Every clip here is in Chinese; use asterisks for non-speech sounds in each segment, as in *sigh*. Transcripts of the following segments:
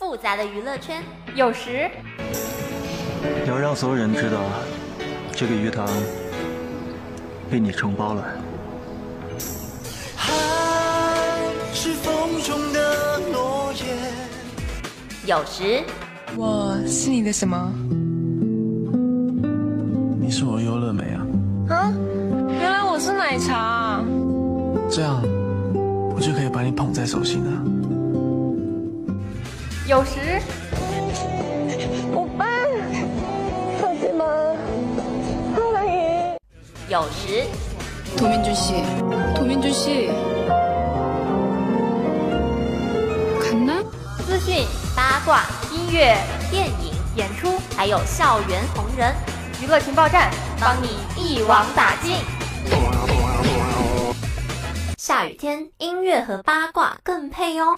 复杂的娱乐圈，有时要让所有人知道，这个鱼塘被你承包了。是风中的诺言。有时我是你的什么？你是我优乐美啊，啊，原来我是奶茶啊。这样我就可以把你捧在手心了。有时오빠 하지마 사랑해 有时 도민준 씨, 도민준 씨 갔나?资讯、八卦、音乐、电影、演出，还有校园红人，娱乐情报站，帮你一网打尽。下雨天，音乐和八卦更配哦。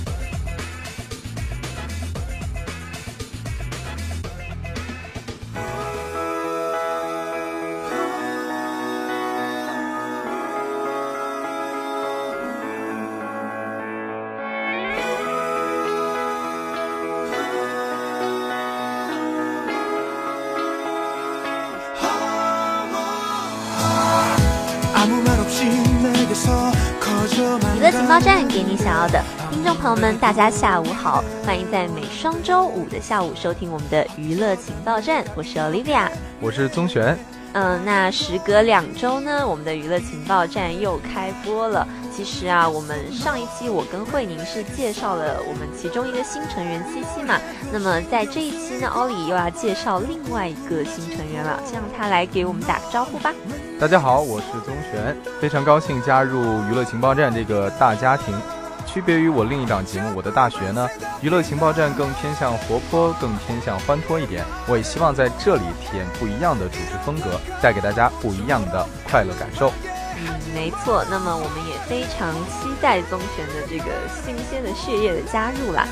报站，给你想要的。听众朋友们，大家下午好，欢迎在每双周五的下午收听我们的娱乐情报站，我是 Olivia。我是宗璇。嗯，那时隔两周呢，我们的娱乐情报站又开播了。其实啊，我们上一期我跟慧宁是介绍了我们其中一个新成员七七嘛。那么在这一期呢，奥里又要介绍另外一个新成员了，先让他来给我们打个招呼吧。大家好，我是宗璇，非常高兴加入娱乐情报站这个大家庭。区别于我另一档节目《我的大学》呢，娱乐情报站更偏向活泼，更偏向欢脱一点。我也希望在这里体验不一样的主持风格，带给大家不一样的快乐感受。嗯，没错。那么我们也非常期待宗玄的这个新鲜的血液的加入啦。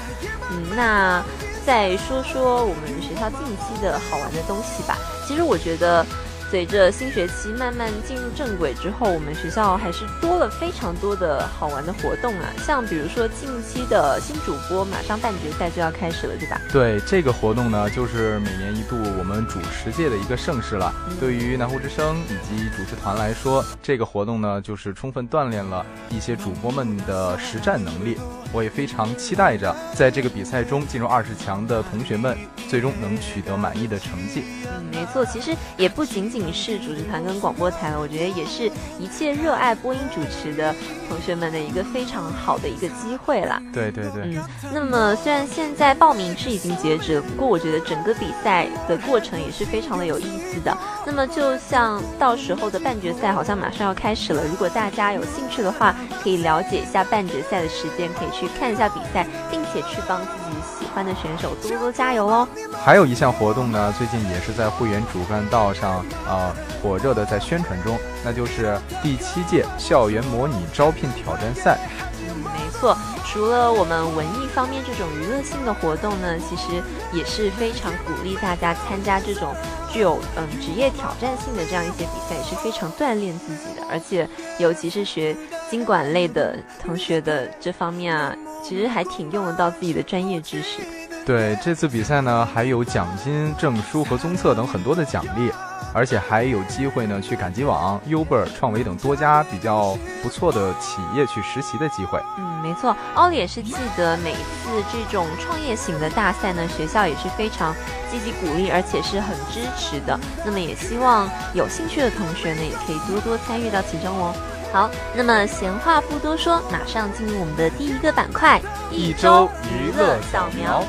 嗯，那再说说我们学校近期的好玩的东西吧。其实我觉得。随着新学期慢慢进入正轨之后，我们学校还是多了非常多的好玩的活动啊，像比如说近期的新主播马上半决赛就要开始了，对吧？对，这个活动呢，就是每年一度我们主持界的一个盛事了。对于南湖之声以及主持团来说，这个活动呢，就是充分锻炼了一些主播们的实战能力。我也非常期待着，在这个比赛中进入二十强的同学们，最终能取得满意的成绩。嗯，没错，其实也不仅仅。是主持团跟广播台了，我觉得也是一切热爱播音主持的同学们的一个非常好的一个机会啦。对对对，嗯，那么虽然现在报名是已经截止了，不过我觉得整个比赛的过程也是非常的有意思的。那么就像到时候的半决赛好像马上要开始了，如果大家有兴趣的话，可以了解一下半决赛的时间，可以去看一下比赛，并且去帮自己喜欢的选手多多加油哦。还有一项活动呢，最近也是在会员主干道上。啊，火热的在宣传中，那就是第七届校园模拟招聘挑战赛。嗯，没错。除了我们文艺方面这种娱乐性的活动呢，其实也是非常鼓励大家参加这种具有嗯职业挑战性的这样一些比赛，也是非常锻炼自己的。而且，尤其是学经管类的同学的这方面啊，其实还挺用得到自己的专业知识。对，这次比赛呢，还有奖金、证书和综测等很多的奖励。而且还有机会呢，去赶集网、Uber、创维等多家比较不错的企业去实习的机会。嗯，没错，奥利也是记得每次这种创业型的大赛呢，学校也是非常积极鼓励，而且是很支持的。那么也希望有兴趣的同学呢，也可以多多参与到其中哦。好，那么闲话不多说，马上进入我们的第一个板块——一周娱乐扫描。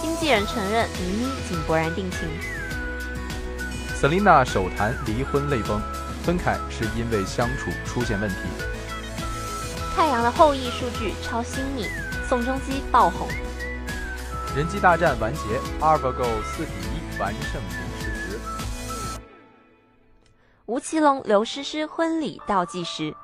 经纪人承认倪妮仅勃然定情。Selina 首谈离婚泪崩，分开是因为相处出现问题。太阳的后裔数据超新米，宋仲基爆红。人机大战完结，AlphaGo 四比一完胜。吴奇隆、刘诗诗婚礼倒计时。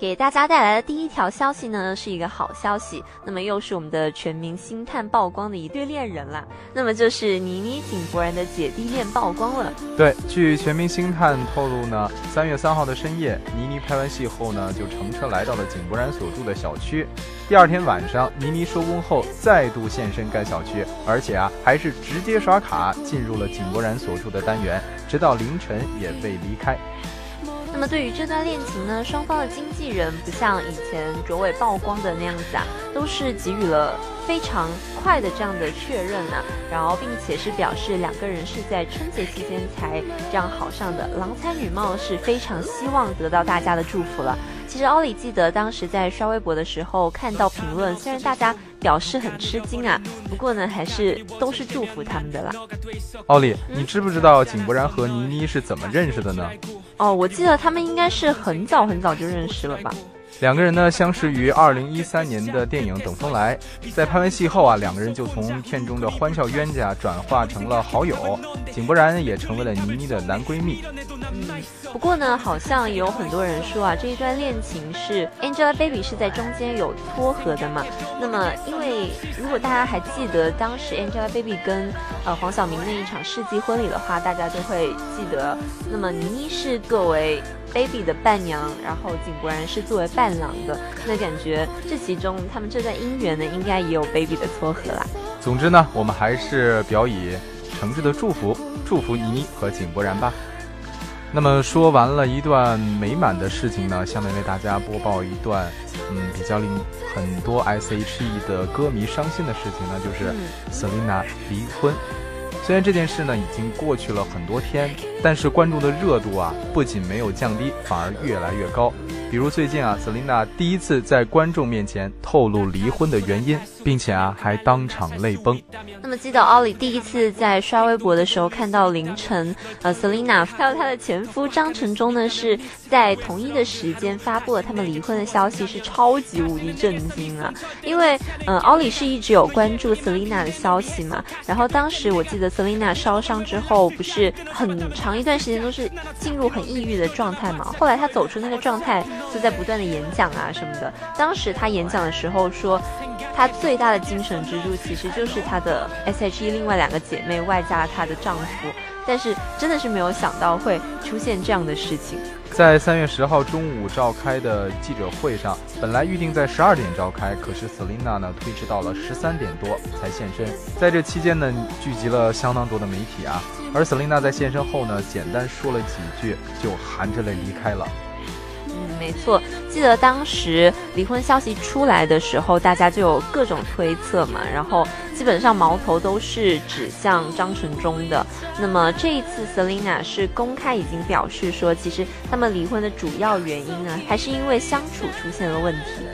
给大家带来的第一条消息呢，是一个好消息。那么又是我们的全民星探曝光的一对恋人啦。那么就是倪妮井柏然的姐弟恋曝光了。对，据全民星探透露呢，三月三号的深夜，倪妮拍完戏后呢，就乘车来到了井柏然所住的小区。第二天晚上，倪妮收工后再度现身该小区，而且啊，还是直接刷卡进入了井柏然所住的单元，直到凌晨也未离开。那么对于这段恋情呢，双方的经纪人不像以前卓伟曝光的那样子啊，都是给予了非常快的这样的确认呢，然后并且是表示两个人是在春节期间才这样好上的，郎才女貌是非常希望得到大家的祝福了。其实奥里记得当时在刷微博的时候看到评论，虽然大家表示很吃惊啊，不过呢还是都是祝福他们的啦。奥里，你知不知道井柏然和倪妮是怎么认识的呢？哦，我记得他们应该是很早很早就认识了吧。两个人呢相识于二零一三年的电影《等风来》，在拍完戏后啊，两个人就从片中的欢笑冤家转化成了好友，井柏然也成为了倪妮的男闺蜜。嗯，不过呢，好像有很多人说啊，这一段恋情是 Angelababy 是在中间有撮合的嘛。那么，因为如果大家还记得当时 Angelababy 跟呃黄晓明那一场世纪婚礼的话，大家就会记得，那么倪妮是作为。Baby 的伴娘，然后井柏然是作为伴郎的，那感觉这其中他们这段姻缘呢，应该也有 baby 的撮合啦。总之呢，我们还是表以诚挚的祝福，祝福倪妮和井柏然吧。那么说完了一段美满的事情呢，下面为大家播报一段，嗯，比较令很多 S.H.E 的歌迷伤心的事情呢，就是 Selina 离婚。虽然这件事呢已经过去了很多天，但是观众的热度啊不仅没有降低，反而越来越高。比如最近啊，Selina 第一次在观众面前透露离婚的原因，并且啊还当场泪崩。那么记得奥里第一次在刷微博的时候看到凌晨，呃，Selina 还有她的前夫张承忠呢是在同一的时间发布了他们离婚的消息，是超级无敌震惊啊！因为嗯，奥里是一直有关注 Selina 的消息嘛，然后当时我记得 Selina 烧伤之后，不是很长一段时间都是进入很抑郁的状态嘛，后来她走出那个状态。就在不断的演讲啊什么的。当时他演讲的时候说，他最大的精神支柱其实就是他的 S.H.E 另外两个姐妹外加她的丈夫。但是真的是没有想到会出现这样的事情。在三月十号中午召开的记者会上，本来预定在十二点召开，可是 Selina 呢推迟到了十三点多才现身。在这期间呢，聚集了相当多的媒体啊。而 Selina 在现身后呢，简单说了几句，就含着泪离开了。没错，记得当时离婚消息出来的时候，大家就有各种推测嘛，然后基本上矛头都是指向张承忠的。那么这一次，Selina 是公开已经表示说，其实他们离婚的主要原因呢，还是因为相处出现了问题。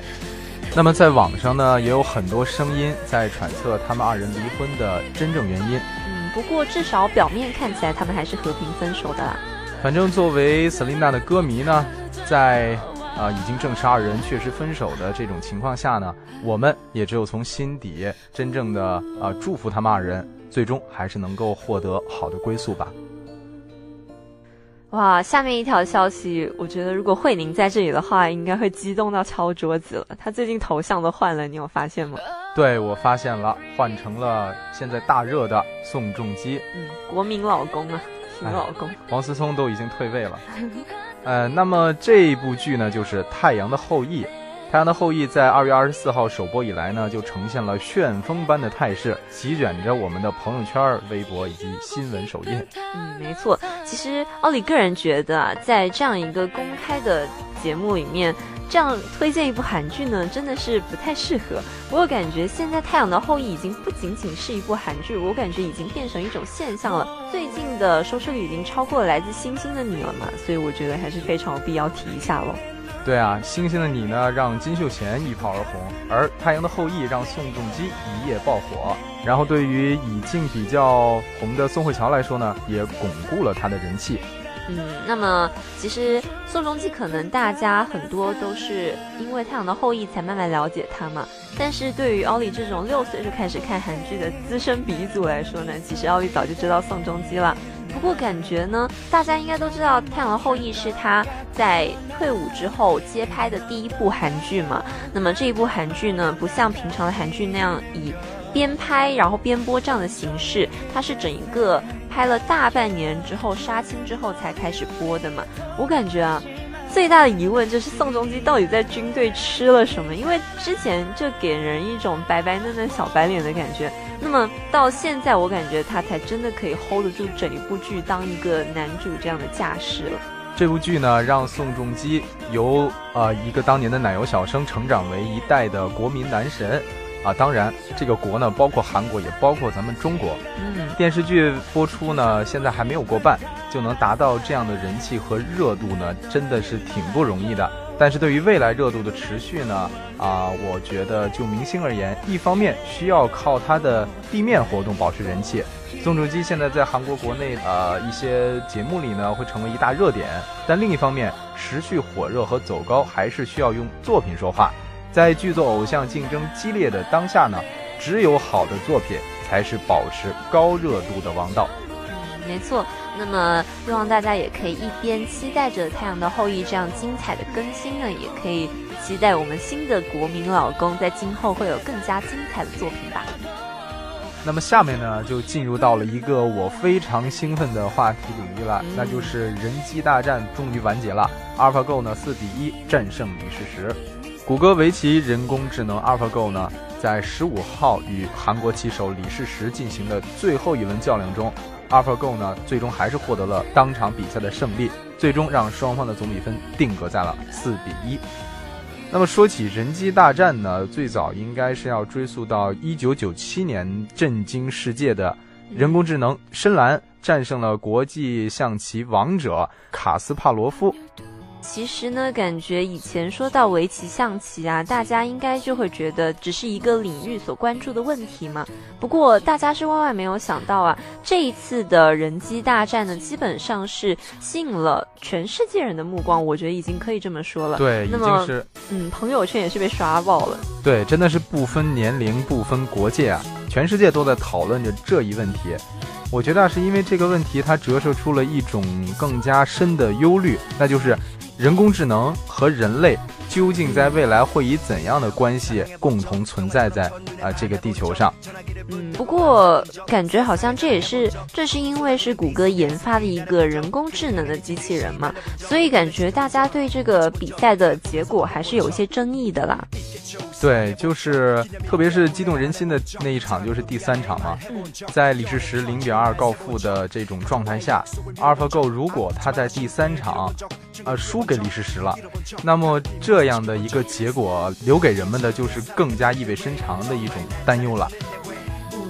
那么在网上呢，也有很多声音在揣测他们二人离婚的真正原因。嗯，不过至少表面看起来，他们还是和平分手的啦。反正作为 Selina 的歌迷呢。在啊，已经证实二人确实分手的这种情况下呢，我们也只有从心底真正的啊祝福他们二人，最终还是能够获得好的归宿吧。哇，下面一条消息，我觉得如果慧宁在这里的话，应该会激动到敲桌子了。她最近头像都换了，你有发现吗？对，我发现了，换成了现在大热的宋仲基。嗯，国民老公啊，新老公。王思聪都已经退位了。*laughs* 呃，那么这部剧呢，就是《太阳的后裔》。《太阳的后裔》在二月二十四号首播以来呢，就呈现了旋风般的态势，席卷着我们的朋友圈、微博以及新闻首页。嗯，没错。其实奥里个人觉得啊，在这样一个公开的节目里面。这样推荐一部韩剧呢，真的是不太适合。不过感觉现在《太阳的后裔》已经不仅仅是一部韩剧，我感觉已经变成一种现象了。最近的收视率已经超过了《来自星星的你》了嘛，所以我觉得还是非常有必要提一下喽。对啊，《星星的你》呢让金秀贤一炮而红，而《太阳的后裔》让宋仲基一夜爆火。然后对于已经比较红的宋慧乔来说呢，也巩固了她的人气。嗯，那么其实宋仲基可能大家很多都是因为《太阳的后裔》才慢慢了解他嘛。但是对于奥利这种六岁就开始看韩剧的资深鼻祖来说呢，其实奥利早就知道宋仲基了。不过感觉呢，大家应该都知道《太阳的后裔》是他在退伍之后接拍的第一部韩剧嘛。那么这一部韩剧呢，不像平常的韩剧那样以边拍然后边播这样的形式，它是整一个拍了大半年之后杀青之后才开始播的嘛。我感觉啊。最大的疑问就是宋仲基到底在军队吃了什么？因为之前就给人一种白白嫩嫩小白脸的感觉，那么到现在我感觉他才真的可以 hold 得住整一部剧当一个男主这样的架势了。这部剧呢，让宋仲基由呃一个当年的奶油小生成长为一代的国民男神。啊，当然，这个国呢，包括韩国，也包括咱们中国。嗯，电视剧播出呢，现在还没有过半，就能达到这样的人气和热度呢，真的是挺不容易的。但是对于未来热度的持续呢，啊，我觉得就明星而言，一方面需要靠他的地面活动保持人气，宋仲基现在在韩国国内呃一些节目里呢会成为一大热点，但另一方面，持续火热和走高还是需要用作品说话。在剧作偶像竞争激烈的当下呢，只有好的作品才是保持高热度的王道。嗯，没错。那么，希望大家也可以一边期待着《太阳的后裔》这样精彩的更新呢，也可以期待我们新的国民老公在今后会有更加精彩的作品吧。那么下面呢，就进入到了一个我非常兴奋的话题领域了，那就是人机大战终于完结了，AlphaGo 呢四比一战胜李世石。谷歌围棋人工智能 AlphaGo 呢，在十五号与韩国棋手李世石进行的最后一轮较量中，AlphaGo 呢最终还是获得了当场比赛的胜利，最终让双方的总比分定格在了四比一。那么说起人机大战呢，最早应该是要追溯到一九九七年震惊世界的人工智能深蓝战胜了国际象棋王者卡斯帕罗夫。其实呢，感觉以前说到围棋、象棋啊，大家应该就会觉得只是一个领域所关注的问题嘛。不过大家是万万没有想到啊，这一次的人机大战呢，基本上是吸引了全世界人的目光。我觉得已经可以这么说了。对，已经是嗯，朋友圈也是被刷爆了。对，真的是不分年龄、不分国界啊，全世界都在讨论着这一问题。我觉得是因为这个问题，它折射出了一种更加深的忧虑，那就是。人工智能和人类究竟在未来会以怎样的关系共同存在在啊这个地球上？嗯，不过感觉好像这也是这是因为是谷歌研发的一个人工智能的机器人嘛，所以感觉大家对这个比赛的结果还是有一些争议的啦。对，就是特别是激动人心的那一场，就是第三场嘛，在李世石零比二告负的这种状态下，AlphaGo 如果他在第三场，呃，输给李世石了，那么这样的一个结果留给人们的就是更加意味深长的一种担忧了。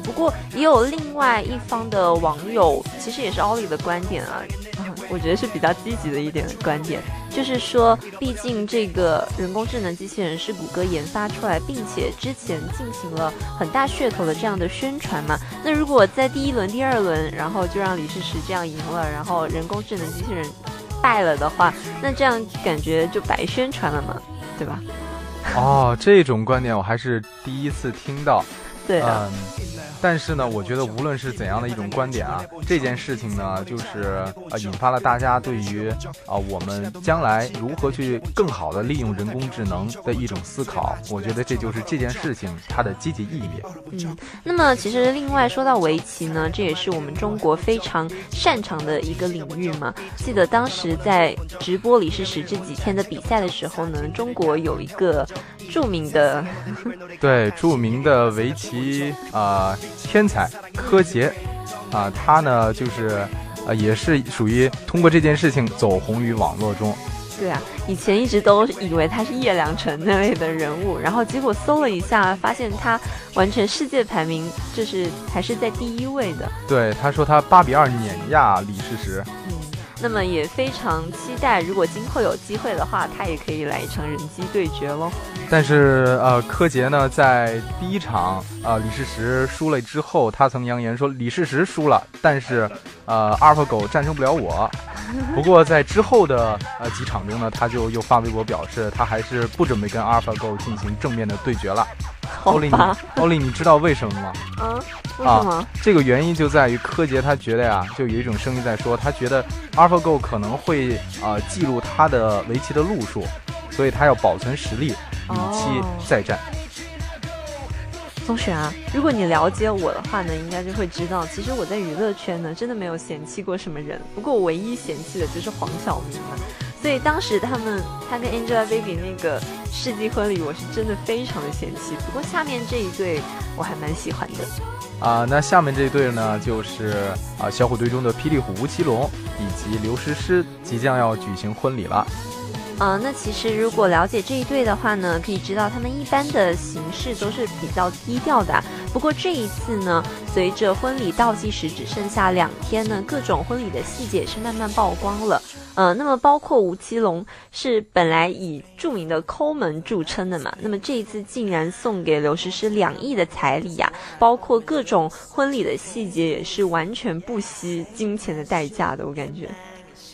不过也有另外一方的网友，其实也是奥利的观点啊。我觉得是比较积极的一点观点，就是说，毕竟这个人工智能机器人是谷歌研发出来，并且之前进行了很大噱头的这样的宣传嘛。那如果在第一轮、第二轮，然后就让李世石这样赢了，然后人工智能机器人败了的话，那这样感觉就白宣传了嘛，对吧？哦，这种观点我还是第一次听到。*laughs* 对嗯，但是呢，我觉得无论是怎样的一种观点啊，这件事情呢，就是呃，引发了大家对于啊我们将来如何去更好的利用人工智能的一种思考。我觉得这就是这件事情它的积极意义。嗯，那么其实另外说到围棋呢，这也是我们中国非常擅长的一个领域嘛。记得当时在直播李世石这几天的比赛的时候呢，中国有一个著名的 *laughs* 对著名的围棋。其啊，天才柯洁啊，他呢就是呃，也是属于通过这件事情走红于网络中。对啊，以前一直都以为他是叶良辰那类的人物，然后结果搜了一下，发现他完全世界排名就是还是在第一位的。对，他说他八比二碾压李世石。那么也非常期待，如果今后有机会的话，他也可以来一场人机对决喽。但是呃，柯洁呢，在第一场呃李世石输了之后，他曾扬言说李世石输了，但是呃阿尔法狗战胜不了我。不过在之后的呃几场中呢，他就又发微博表示，他还是不准备跟阿尔法狗进行正面的对决了。欧丽，*laughs* 欧丽，你知道为什么吗？嗯，为什么？啊这个原因就在于柯洁他觉得呀，就有一种声音在说，他觉得 AlphaGo 可能会呃记录他的围棋的路数，所以他要保存实力，以期哦再战。松雪啊，如果你了解我的话呢，应该就会知道，其实我在娱乐圈呢，真的没有嫌弃过什么人。不过我唯一嫌弃的就是黄晓明了。所以当时他们他跟 Angelababy 那个世纪婚礼，我是真的非常的嫌弃。不过下面这一对我还蛮喜欢的。啊、那下面这一对呢，就是啊、小虎队中的霹雳虎吴奇隆以及刘诗诗即将要举行婚礼了。呃，那其实如果了解这一对的话呢，可以知道他们一般的形式都是比较低调的。不过这一次呢，随着婚礼倒计时只剩下两天呢，各种婚礼的细节也是慢慢曝光了。呃，那么包括吴奇隆是本来以著名的抠门著称的嘛，那么这一次竟然送给刘诗诗两亿的彩礼呀、包括各种婚礼的细节也是完全不惜金钱的代价的，我感觉。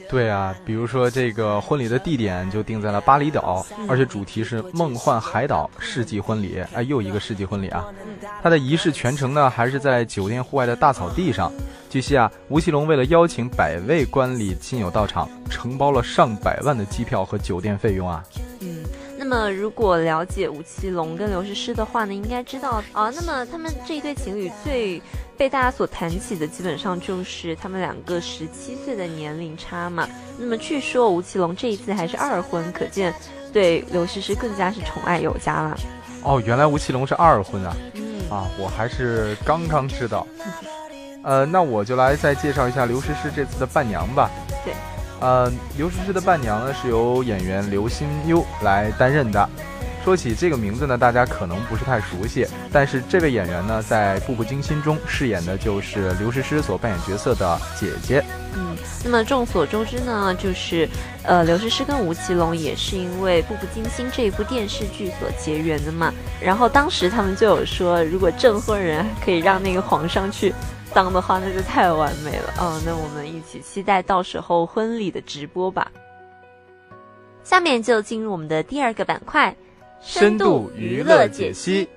对啊，比如说这个婚礼的地点就定在了巴厘岛，而且主题是梦幻海岛世纪婚礼，哎，又一个世纪婚礼啊！它的仪式全程呢还是在酒店户外的大草地上。据悉啊，吴奇隆为了邀请百位观礼亲友到场，承包了上百万的机票和酒店费用啊。嗯，那么如果了解吴奇隆跟刘诗诗的话呢，应该知道啊、那么他们这一对情侣最被大家所谈起的，基本上就是他们两个十七岁的年龄差嘛。那么据说吴奇隆这一次还是二婚，可见对刘诗诗更加是宠爱有加了。哦，原来吴奇隆是二婚啊！嗯啊，我还是刚刚知道。呃，那我就来再介绍一下刘诗诗这次的伴娘吧。对。呃，刘诗诗的伴娘呢是由演员刘心悠来担任的。说起这个名字呢，大家可能不是太熟悉，但是这位演员呢，在《步步惊心》中饰演的就是刘诗诗所扮演角色的姐姐。嗯，那么众所周知呢，就是呃，刘诗诗跟吴奇隆也是因为《步步惊心》这一部电视剧所结缘的嘛。然后当时他们就有说，如果证婚人可以让那个皇上去当的话，那就太完美了。嗯，那我们一起期待到时候婚礼的直播吧。下面就进入我们的第二个板块——深度娱乐解析。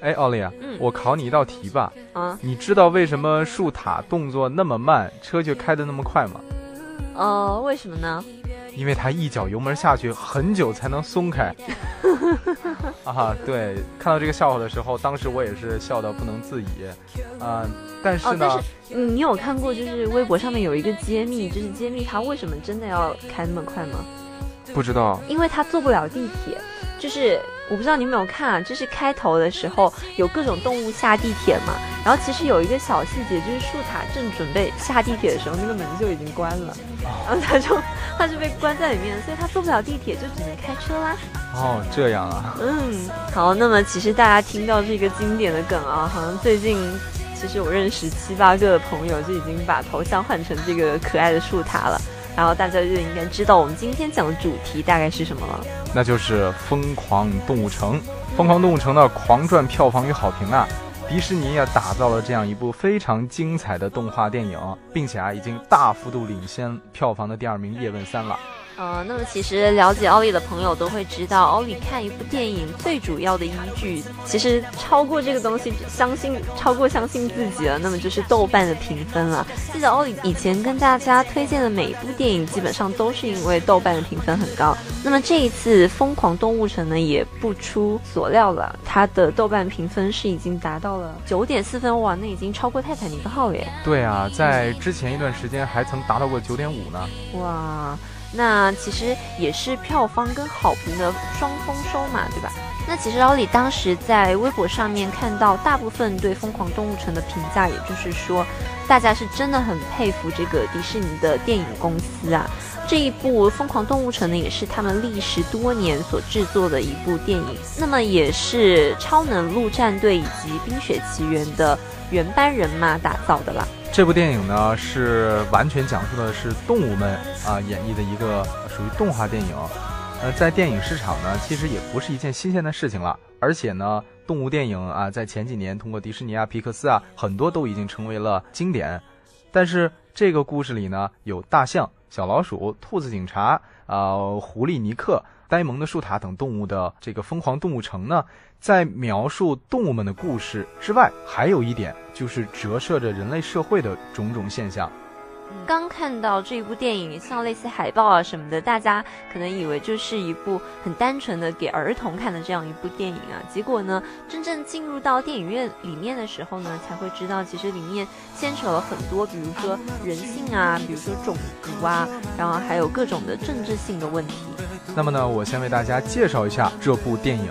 哎，奥利啊，嗯我考你一道题吧。啊，你知道为什么树塔动作那么慢，车却开得那么快吗？呃，为什么呢？因为他一脚油门下去，很久才能松开。*laughs* 啊，对，看到这个笑话的时候，当时我也是笑到不能自已。啊、但是哦，呢，但是嗯你有看过就是微博上面有一个揭秘，就是揭秘他为什么真的要开那么快吗？不知道因为他坐不了地铁，就是我不知道你有没有看啊，就是开头的时候有各种动物下地铁嘛，然后其实有一个小细节，就是树塔正准备下地铁的时候，那个门就已经关了，然后他就他就被关在里面，所以他坐不了地铁，就只能开车啦。哦，这样啊。嗯，好，那么其实大家听到这个经典的梗啊，好像最近其实我认识七八个朋友就已经把头像换成这个可爱的树塔了。然后大家就应该知道我们今天讲的主题大概是什么了。那就是《疯狂动物城》。《疯狂动物城》的狂赚票房与好评啊，迪士尼也打造了这样一部非常精彩的动画电影，并且啊，已经大幅度领先票房的第二名《叶问三》了。呃，那么其实了解奥利的朋友都会知道，奥利看一部电影最主要的依据，其实超过这个东西，相信超过相信自己了，那么就是豆瓣的评分了。记得奥利以前跟大家推荐的每一部电影，基本上都是因为豆瓣的评分很高。那么这一次《疯狂动物城》呢，也不出所料了，它的豆瓣评分是已经达到了九点四分，哇，那已经超过《泰坦尼克号》了耶！对啊，在之前一段时间还曾达到过九点五呢。哇，那其实也是票房跟好评的双丰收嘛，对吧？那其实老李当时在微博上面看到大部分对《疯狂动物城》的评价，也就是说，大家是真的很佩服这个迪士尼的电影公司啊。这一部《疯狂动物城》呢，也是他们历时多年所制作的一部电影，那么也是超能陆战队以及《冰雪奇缘》的原班人马打造的啦。这部电影呢，是完全讲述的是动物们啊、演绎的一个属于动画电影。呃，在电影市场呢，其实也不是一件新鲜的事情了。而且呢，动物电影啊，在前几年通过迪士尼啊、皮克斯啊，很多都已经成为了经典。但是这个故事里呢，有大象、小老鼠、兔子警察、啊、狐狸尼克，呆萌的树塔等动物的这个疯狂动物城呢，在描述动物们的故事之外，还有一点就是折射着人类社会的种种现象。刚看到这部电影，像类似海报啊什么的，大家可能以为就是一部很单纯的给儿童看的这样一部电影啊。结果呢，真正进入到电影院里面的时候呢，才会知道其实里面牵扯了很多，比如说人性啊，比如说种族啊，然后还有各种的政治性的问题。那么呢，我先为大家介绍一下这部电影。《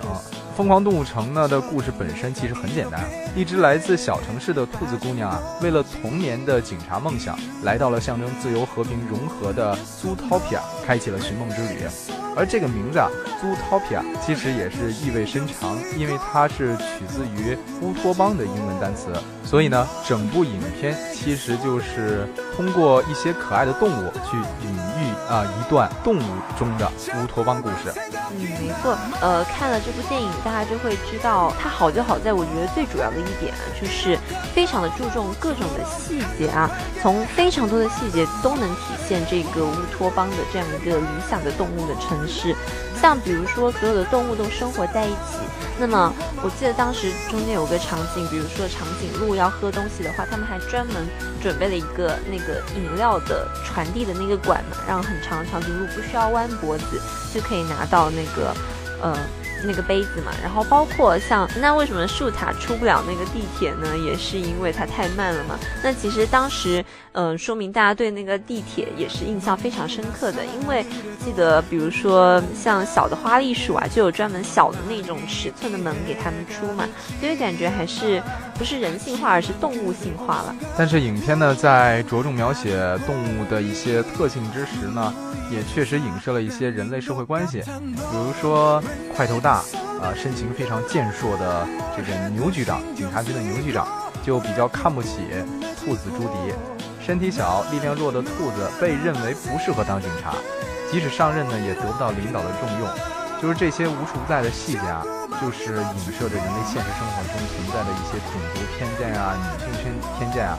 疯狂动物城》呢的故事本身其实很简单，一只来自小城市的兔子姑娘啊，为了童年的警察梦想，来到了象征自由、和平、融合的苏托皮亚开启了寻梦之旅。而这个名字啊，Zootopia 其实也是意味深长，因为它是取自于乌托邦的英文单词，所以呢，整部影片其实就是通过一些可爱的动物去隐喻啊一段动物中的乌托邦故事。嗯，没错。呃，看了这部电影，大家就会知道它好就好在，我觉得最主要的一点，就是非常的注重各种的细节啊，从非常多的细节都能体现这个乌托邦的这样一个理想的动物的成是。像比如说，所有的动物都生活在一起。那么，我记得当时中间有个场景，比如说长颈鹿要喝东西的话，他们还专门准备了一个那个饮料的传递的那个管嘛，让很长的长颈鹿不需要弯脖子就可以拿到那个，呃。那个杯子嘛，然后包括像那为什么树塔出不了那个地铁呢？也是因为它太慢了嘛。那其实当时，嗯，说明大家对那个地铁也是印象非常深刻的，因为记得，比如说像小的花栗鼠啊，就有专门小的那种尺寸的门给他们出嘛，所以感觉还是不是人性化，而是动物性化了。但是影片呢，在着重描写动物的一些特性之时呢，也确实影射了一些人类社会关系，比如说块头大。啊，身形非常健硕的这个牛局长，警察局的牛局长就比较看不起兔子朱迪。身体小、力量弱的兔子被认为不适合当警察，即使上任呢，也得不到领导的重用。就是这些无处不在的细节啊，就是影射着人类现实生活中存在的一些种族偏见啊、女性偏偏见啊。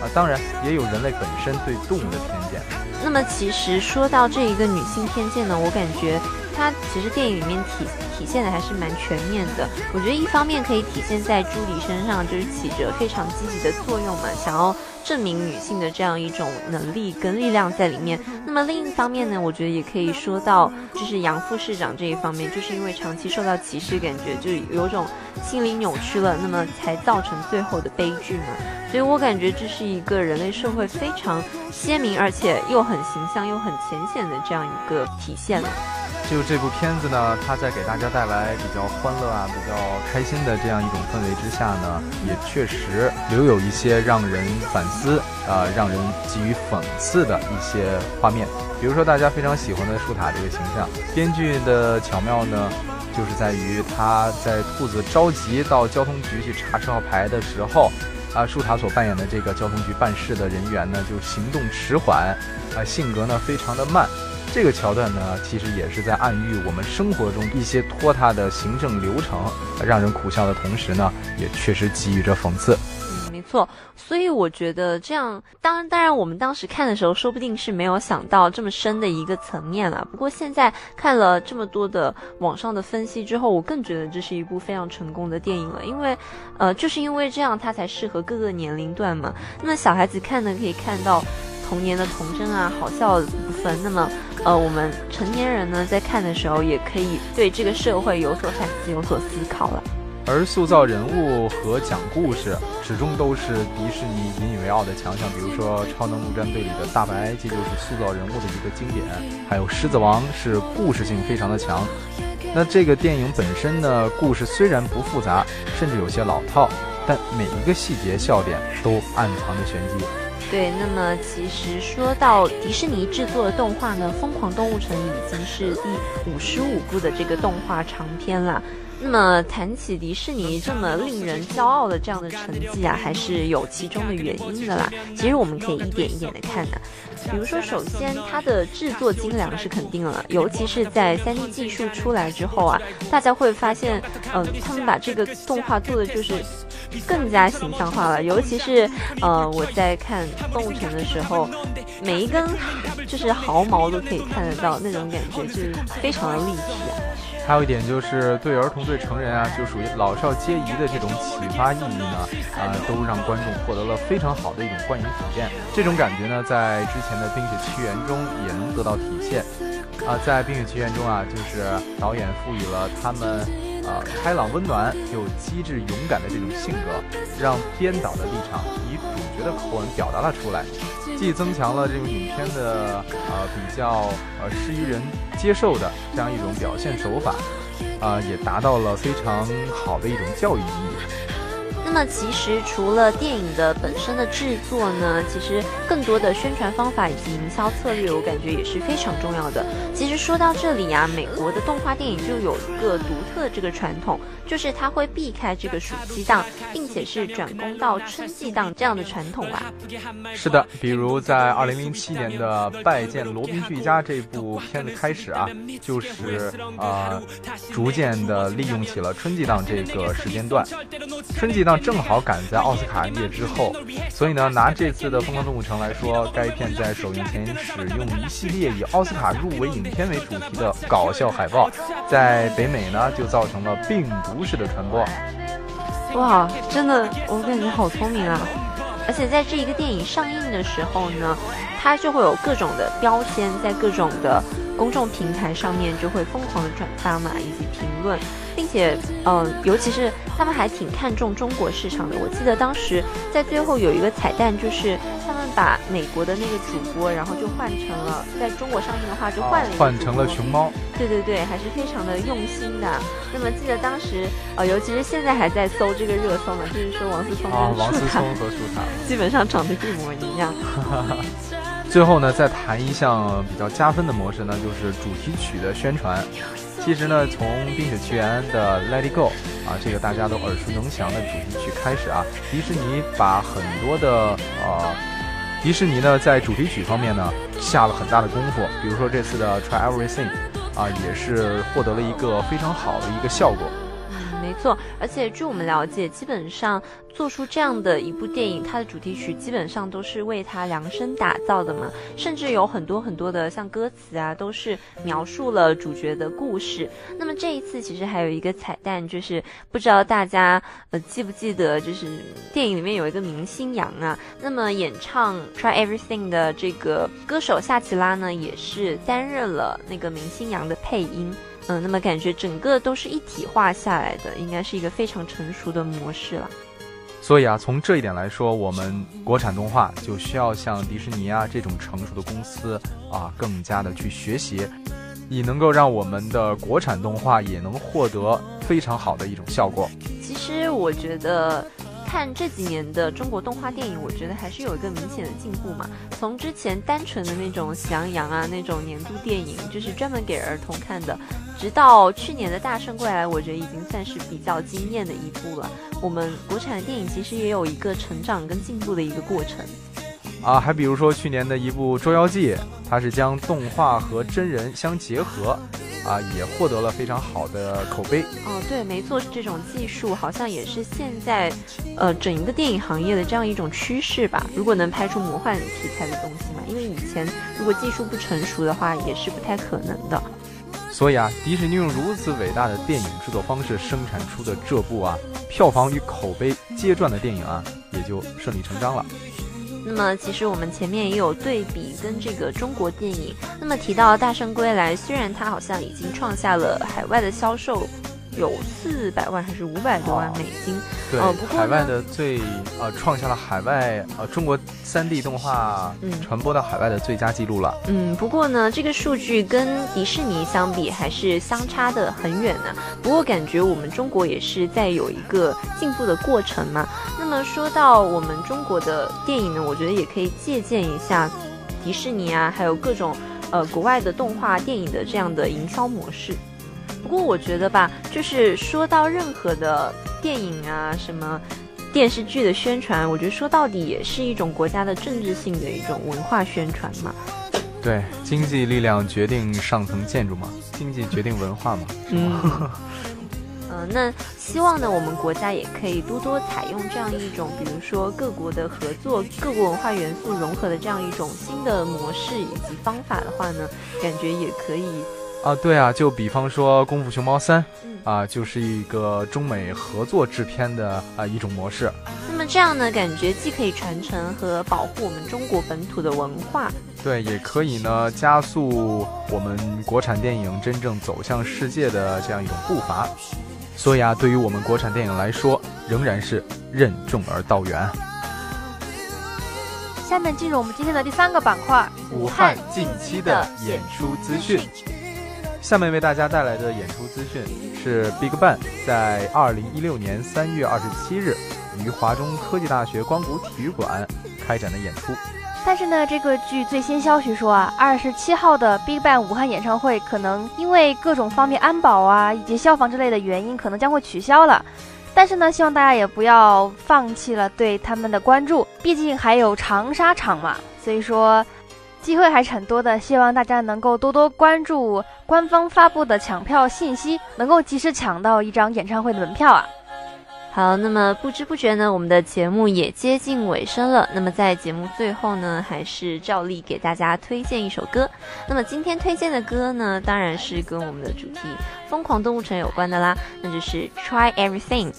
啊，当然也有人类本身对动物的偏见。那么，其实说到这一个女性偏见呢，我感觉。它其实电影里面体体现的还是蛮全面的。我觉得一方面可以体现在朱迪身上，就是起着非常积极的作用嘛，想要证明女性的这样一种能力跟力量在里面。那么另一方面呢，我觉得也可以说到，就是杨副市长这一方面，就是因为长期受到歧视，感觉就有种心理扭曲了，那么才造成最后的悲剧嘛。所以我感觉这是一个人类社会非常鲜明，而且又很形象又很浅显的这样一个体现了。就这部片子呢，它在给大家带来比较欢乐啊、比较开心的这样一种氛围之下呢，也确实留有一些让人反思、啊让人给予讽刺的一些画面。比如说大家非常喜欢的树塔这个形象，编剧的巧妙呢，就是在于他在兔子着急到交通局去查车号牌的时候，啊树塔所扮演的这个交通局办事的人员呢，就行动迟缓，啊性格呢非常的慢。这个桥段呢，其实也是在暗喻我们生活中一些拖沓的行政流程，让人苦笑的同时呢，也确实给予着讽刺。嗯，没错。所以我觉得这样，当然，当然，我们当时看的时候，说不定是没有想到这么深的一个层面了。不过现在看了这么多的网上的分析之后，我更觉得这是一部非常成功的电影了。因为，呃，就是因为这样，它才适合各个年龄段嘛。那么小孩子看呢，可以看到。童年的童真啊，好笑的部分。那么，呃，我们成年人呢，在看的时候，也可以对这个社会有所反思、有所思考了。而塑造人物和讲故事，始终都是迪士尼引以为傲的强项。比如说，《超能陆战队》里的大白，这就是塑造人物的一个经典；还有《狮子王》，是故事性非常的强。那这个电影本身呢，故事虽然不复杂，甚至有些老套，但每一个细节笑点都暗藏着玄机。对，那么其实说到迪士尼制作的动画呢，《疯狂动物城》已经是第五十五部的这个动画长片了。那么谈起迪士尼这么令人骄傲的这样的成绩啊，还是有其中的原因的啦。其实我们可以一点一点的看的。比如说，首先它的制作精良是肯定了，尤其是在 3D 技术出来之后啊，大家会发现，嗯，他们把这个动画做的就是。更加形象化了。尤其是呃，我在看动物城的时候，每一根就是毫毛都可以看得到，那种感觉就是非常的立体。还有一点就是对儿童、对成人啊，就属于老少皆宜的这种启发意义呢，啊，都让观众获得了非常好的一种观影体验。这种感觉呢，在之前的《冰雪奇缘》中也能得到体现。啊，在《冰雪奇缘》中啊，就是导演赋予了他们，呃，开朗、温暖又机智、勇敢的这种性格，让编导的立场以主角的口吻表达了出来，既增强了这种影片的呃比较呃适于人接受的这样一种表现手法，啊，也达到了非常好的一种教育意义。那么其实除了电影的本身的制作呢，其实更多的宣传方法以及营销策略，我感觉也是非常重要的。其实说到这里啊，美国的动画电影就有一个独特的这个传统，就是它会避开这个暑期档，并且是转攻到春季档这样的传统啊。是的，比如在二零零七年的《拜见罗宾逊家》这部片子开始啊，就是呃，逐渐的利用起了春季档这个时间段，春季档。正好赶在奥斯卡夜之后，所以呢，拿这次的《疯狂动物城》来说，该片在首映前使用一系列以奥斯卡入围影片为主题的搞笑海报，在北美呢就造成了病毒式的传播。哇，真的，我感觉好聪明啊！而且在这一个电影上映的时候呢，它就会有各种的标签，在各种的公众平台上面就会疯狂的转发嘛，以及评论。并且，嗯，尤其是他们还挺看重中国市场的。我记得当时在最后有一个彩蛋，就是他们把美国的那个主播，然后就换成了在中国上映的话就换了换成了熊猫。对对对，还是非常的用心的。那么记得当时，呃，尤其是现在还在搜这个热搜嘛，就是说王思聪跟王思聪和舒坦 *laughs* 基本上长得一模一样。最后呢，再谈一项比较加分的模式呢，就是主题曲的宣传。其实呢，从《冰雪奇缘》的《Let It Go》啊，这个大家都耳熟能详的主题曲开始啊，迪士尼把很多的呃，迪士尼呢在主题曲方面呢下了很大的功夫。比如说这次的《Try Everything》啊，也是获得了一个非常好的一个效果。没错，而且据我们了解，基本上做出这样的一部电影，它的主题曲基本上都是为它量身打造的嘛，甚至有很多很多的像歌词啊，都是描述了主角的故事。那么这一次其实还有一个彩蛋，就是不知道大家呃记不记得，就是电影里面有一个明星杨啊，那么演唱《Try Everything》的这个歌手夏奇拉呢，也是担任了那个明星杨的配音。嗯，那么感觉整个都是一体化下来的，应该是一个非常成熟的模式了。所以啊，从这一点来说，我们国产动画就需要像迪士尼啊这种成熟的公司啊，更加的去学习，以能够让我们的国产动画也能获得非常好的一种效果。其实我觉得。看这几年的中国动画电影，我觉得还是有一个明显的进步嘛。从之前单纯的那种喜羊羊啊那种年度电影，就是专门给儿童看的，直到去年的《大圣归来》，我觉得已经算是比较惊艳的一部了。我们国产的电影其实也有一个成长跟进步的一个过程。啊，还比如说去年的一部《捉妖记》，它是将动画和真人相结合。啊，也获得了非常好的口碑。哦，对，没错，这种技术好像也是现在，呃，整一个电影行业的这样一种趋势吧。如果能拍出魔幻题材的东西嘛，因为以前如果技术不成熟的话，也是不太可能的。所以啊，迪士尼用如此伟大的电影制作方式生产出的这部啊，票房与口碑皆赚的电影啊，也就顺理成章了。那么其实我们前面也有对比跟这个中国电影。那么提到《大圣归来》，虽然它好像已经创下了海外的销售。有四百万还是五百多万美金？对，海外的最呃创下了海外呃中国三 D 动画传播到海外的最佳记录了。嗯，不过呢，这个数据跟迪士尼相比还是相差的很远呢。不过感觉我们中国也是在有一个进步的过程嘛。那么说到我们中国的电影呢，我觉得也可以借鉴一下迪士尼啊，还有各种呃国外的动画电影的这样的营销模式。不过我觉得吧，就是说到任何的电影啊，什么电视剧的宣传，我觉得说到底也是一种国家的政治性的一种文化宣传嘛。对，经济力量决定上层建筑嘛，经济决定文化嘛。嗯。嗯，*laughs* 呃，那希望呢，我们国家也可以多多采用这样一种，比如说各国的合作、各国文化元素融合的这样一种新的模式以及方法的话呢，感觉也可以。啊，对啊，就比方说《功夫熊猫三》，嗯啊，就是一个中美合作制片的啊一种模式。那么这样呢，感觉既可以传承和保护我们中国本土的文化，对，也可以呢加速我们国产电影真正走向世界的这样一种步伐。所以啊，对于我们国产电影来说，仍然是任重而道远。下面进入我们今天的第三个板块，武汉近期的演出资讯。下面为大家带来的演出资讯是 BigBang 在二零一六年三月二十七日于华中科技大学光谷体育馆开展的演出。但是呢，这个据最新消息说啊，二十七号的 BigBang 武汉演唱会可能因为各种方面安保啊以及消防之类的原因，可能将会取消了。但是呢，希望大家也不要放弃了对他们的关注，毕竟还有长沙场嘛。所以说，机会还是很多的，希望大家能够多多关注官方发布的抢票信息，能够及时抢到一张演唱会的门票啊。好，那么不知不觉呢，我们的节目也接近尾声了。那么在节目最后呢，还是照例给大家推荐一首歌。那么今天推荐的歌呢，当然是跟我们的主题《疯狂动物城》有关的啦，那就是 Try Everything。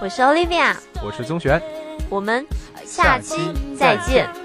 我是 Olivia，我是宗璇，我们下期再见。